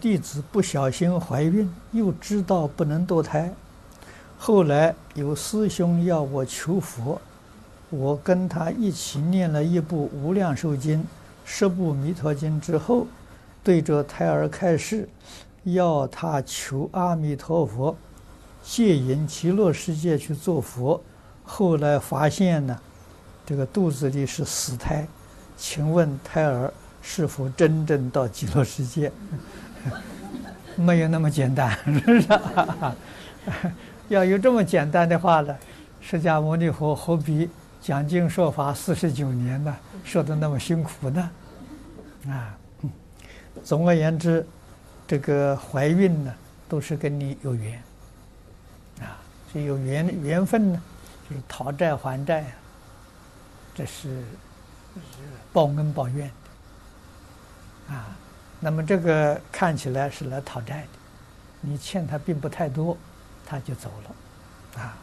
弟子不小心怀孕，又知道不能堕胎，后来有师兄要我求佛，我跟他一起念了一部《无量寿经》、十部《弥陀经》之后，对着胎儿开示，要他求阿弥陀佛借引极乐世界去做佛。后来发现呢，这个肚子里是死胎，请问胎儿是否真正到极乐世界？没有那么简单，是不是？要有这么简单的话呢，释迦牟尼佛何必讲经说法四十九年呢？说的那么辛苦呢？啊，总而言之，这个怀孕呢，都是跟你有缘啊，所以有缘缘分呢，就是讨债还债，这是报恩报怨啊。那么这个看起来是来讨债的，你欠他并不太多，他就走了，啊。